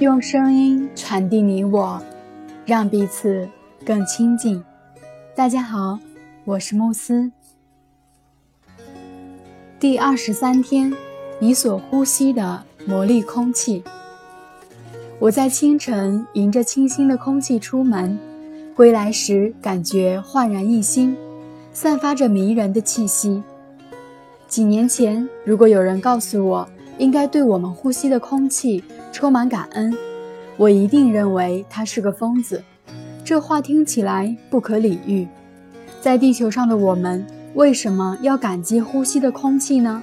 用声音传递你我，让彼此更亲近。大家好，我是慕斯。第二十三天，你所呼吸的魔力空气。我在清晨迎着清新的空气出门，归来时感觉焕然一新，散发着迷人的气息。几年前，如果有人告诉我应该对我们呼吸的空气充满感恩，我一定认为他是个疯子。这话听起来不可理喻。在地球上的我们，为什么要感激呼吸的空气呢？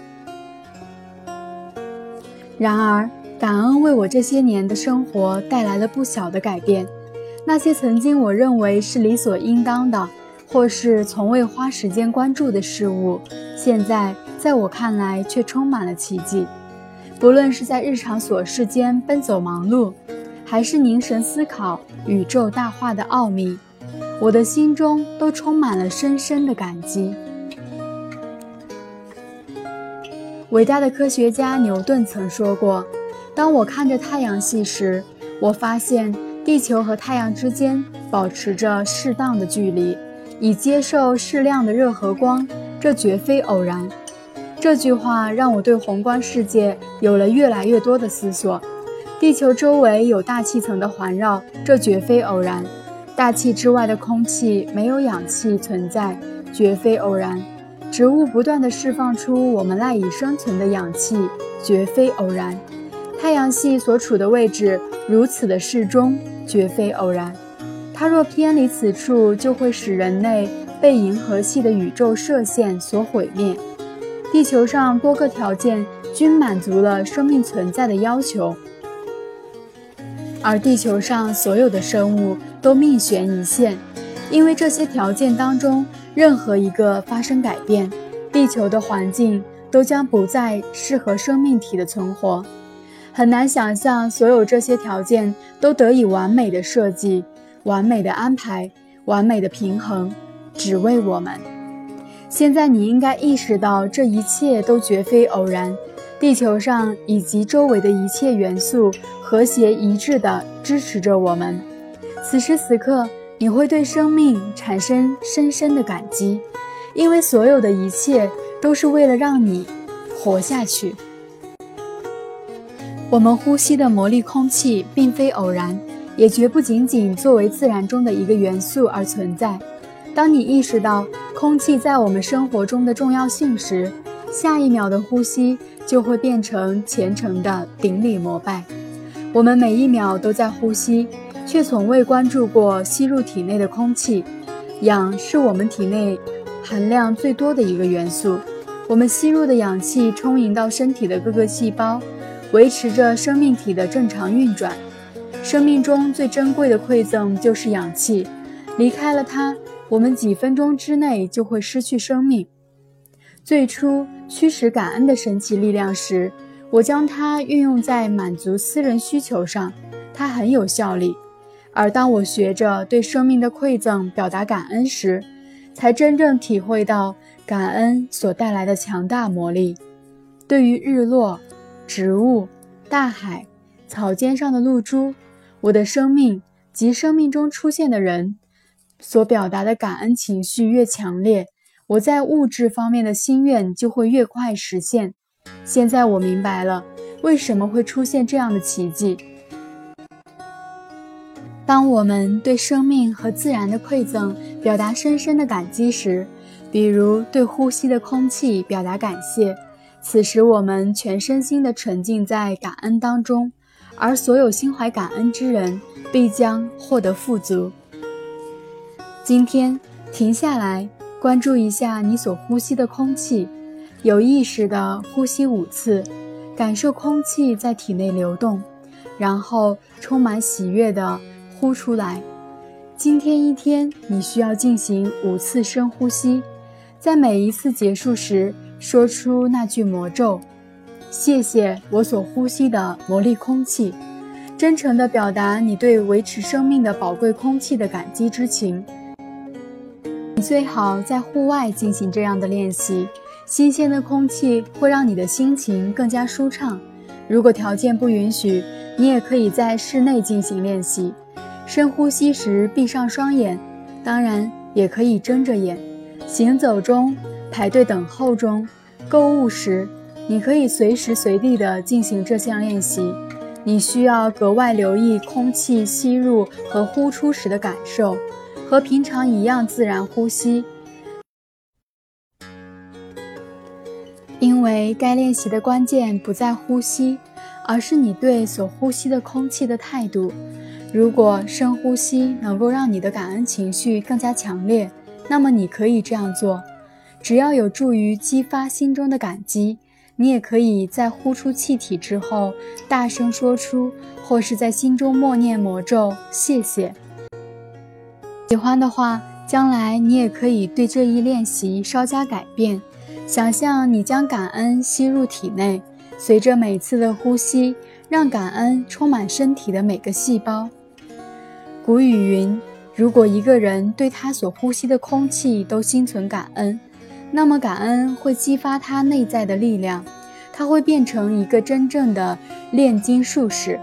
然而，感恩为我这些年的生活带来了不小的改变。那些曾经我认为是理所应当的，或是从未花时间关注的事物，现在。在我看来，却充满了奇迹。不论是在日常琐事间奔走忙碌，还是凝神思考宇宙大化的奥秘，我的心中都充满了深深的感激。伟大的科学家牛顿曾说过：“当我看着太阳系时，我发现地球和太阳之间保持着适当的距离，以接受适量的热和光。这绝非偶然。”这句话让我对宏观世界有了越来越多的思索。地球周围有大气层的环绕，这绝非偶然；大气之外的空气没有氧气存在，绝非偶然；植物不断地释放出我们赖以生存的氧气，绝非偶然；太阳系所处的位置如此的适中，绝非偶然。它若偏离此处，就会使人类被银河系的宇宙射线所毁灭。地球上多个条件均满足了生命存在的要求，而地球上所有的生物都命悬一线，因为这些条件当中任何一个发生改变，地球的环境都将不再适合生命体的存活。很难想象，所有这些条件都得以完美的设计、完美的安排、完美的平衡，只为我们。现在你应该意识到，这一切都绝非偶然。地球上以及周围的一切元素和谐一致地支持着我们。此时此刻，你会对生命产生深深的感激，因为所有的一切都是为了让你活下去。我们呼吸的魔力空气并非偶然，也绝不仅仅作为自然中的一个元素而存在。当你意识到空气在我们生活中的重要性时，下一秒的呼吸就会变成虔诚的顶礼膜拜。我们每一秒都在呼吸，却从未关注过吸入体内的空气。氧是我们体内含量最多的一个元素，我们吸入的氧气充盈到身体的各个细胞，维持着生命体的正常运转。生命中最珍贵的馈赠就是氧气，离开了它。我们几分钟之内就会失去生命。最初驱使感恩的神奇力量时，我将它运用在满足私人需求上，它很有效力。而当我学着对生命的馈赠表达感恩时，才真正体会到感恩所带来的强大魔力。对于日落、植物、大海、草尖上的露珠，我的生命及生命中出现的人。所表达的感恩情绪越强烈，我在物质方面的心愿就会越快实现。现在我明白了为什么会出现这样的奇迹。当我们对生命和自然的馈赠表达深深的感激时，比如对呼吸的空气表达感谢，此时我们全身心地沉浸在感恩当中，而所有心怀感恩之人必将获得富足。今天停下来，关注一下你所呼吸的空气，有意识的呼吸五次，感受空气在体内流动，然后充满喜悦的呼出来。今天一天，你需要进行五次深呼吸，在每一次结束时，说出那句魔咒：“谢谢我所呼吸的魔力空气。”真诚地表达你对维持生命的宝贵空气的感激之情。你最好在户外进行这样的练习，新鲜的空气会让你的心情更加舒畅。如果条件不允许，你也可以在室内进行练习。深呼吸时闭上双眼，当然也可以睁着眼。行走中、排队等候中、购物时，你可以随时随地地进行这项练习。你需要格外留意空气吸入和呼出时的感受，和平常一样自然呼吸。因为该练习的关键不在呼吸，而是你对所呼吸的空气的态度。如果深呼吸能够让你的感恩情绪更加强烈，那么你可以这样做。只要有助于激发心中的感激。你也可以在呼出气体之后，大声说出，或是在心中默念魔咒“谢谢”。喜欢的话，将来你也可以对这一练习稍加改变。想象你将感恩吸入体内，随着每次的呼吸，让感恩充满身体的每个细胞。古语云：“如果一个人对他所呼吸的空气都心存感恩。”那么，感恩会激发他内在的力量，他会变成一个真正的炼金术士，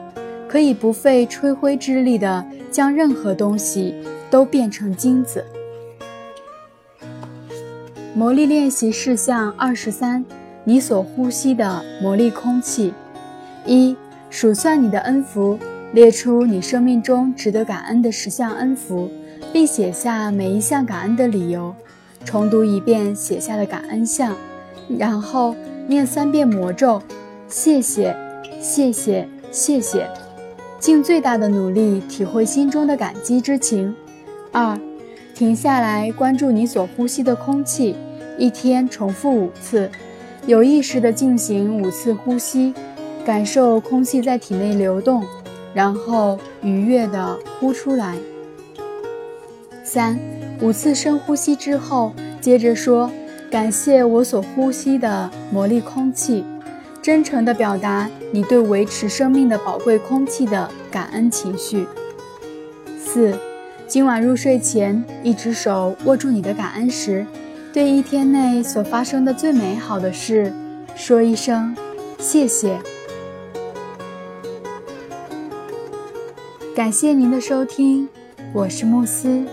可以不费吹灰之力的将任何东西都变成金子。魔力练习事项二十三：你所呼吸的魔力空气。一、数算你的恩福，列出你生命中值得感恩的十项恩福，并写下每一项感恩的理由。重读一遍写下的感恩项，然后念三遍魔咒：谢谢，谢谢，谢谢。尽最大的努力体会心中的感激之情。二，停下来关注你所呼吸的空气，一天重复五次，有意识地进行五次呼吸，感受空气在体内流动，然后愉悦地呼出来。三。五次深呼吸之后，接着说：“感谢我所呼吸的魔力空气。”真诚地表达你对维持生命的宝贵空气的感恩情绪。四，今晚入睡前，一只手握住你的感恩时，对一天内所发生的最美好的事说一声谢谢。感谢您的收听，我是慕斯。